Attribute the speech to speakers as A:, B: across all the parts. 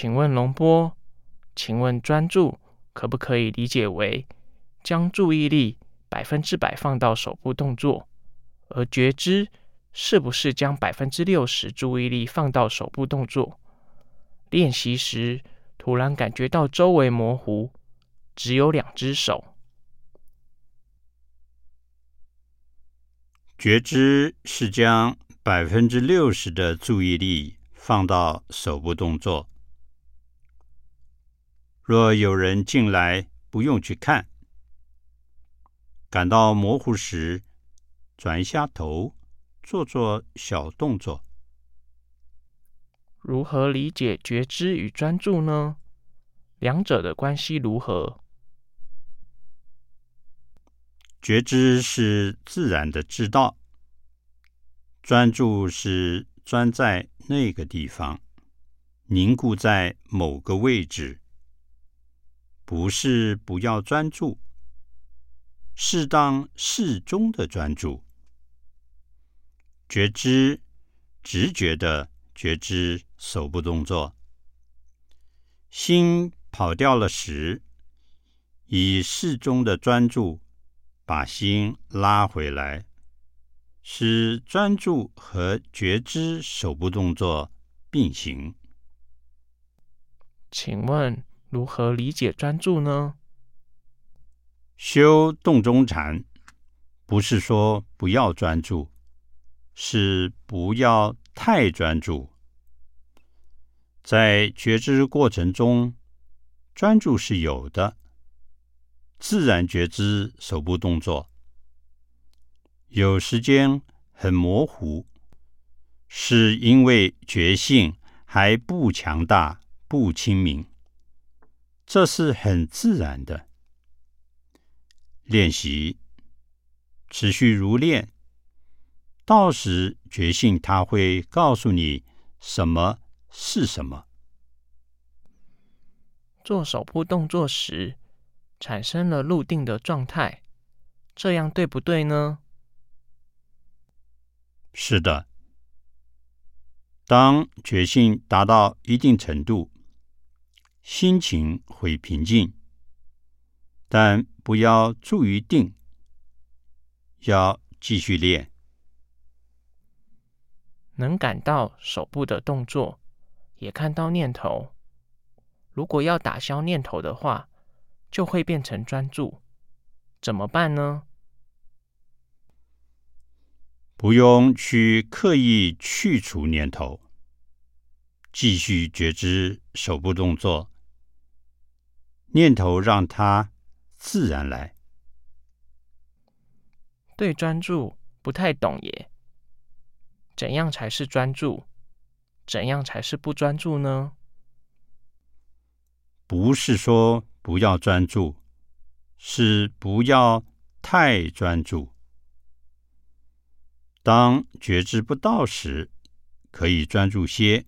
A: 请问龙波，请问专注可不可以理解为将注意力百分之百放到手部动作，而觉知是不是将百分之六十注意力放到手部动作？练习时突然感觉到周围模糊，只有两只手。
B: 觉知是将百分之六十的注意力放到手部动作。若有人进来，不用去看，感到模糊时，转一下头，做做小动作。
A: 如何理解觉知与专注呢？两者的关系如何？
B: 觉知是自然的知道，专注是专在那个地方，凝固在某个位置。不是不要专注，适当适中的专注，觉知直觉的觉知手部动作。心跑掉了时，以适中的专注把心拉回来，使专注和觉知手部动作并行。
A: 请问？如何理解专注呢？
B: 修洞中禅，不是说不要专注，是不要太专注。在觉知过程中，专注是有的，自然觉知手部动作。有时间很模糊，是因为觉性还不强大、不清明。这是很自然的练习，持续如练，到时觉性他会告诉你什么是什么。
A: 做手部动作时产生了入定的状态，这样对不对呢？
B: 是的，当觉性达到一定程度。心情会平静，但不要注于定，要继续练。
A: 能感到手部的动作，也看到念头。如果要打消念头的话，就会变成专注。怎么办呢？
B: 不用去刻意去除念头，继续觉知手部动作。念头让它自然来。
A: 对专注不太懂耶？怎样才是专注？怎样才是不专注呢？
B: 不是说不要专注，是不要太专注。当觉知不到时，可以专注些，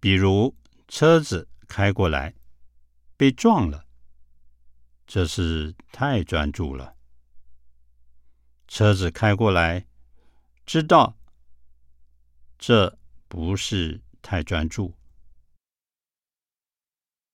B: 比如车子。开过来，被撞了，这是太专注了。车子开过来，知道这不是太专注。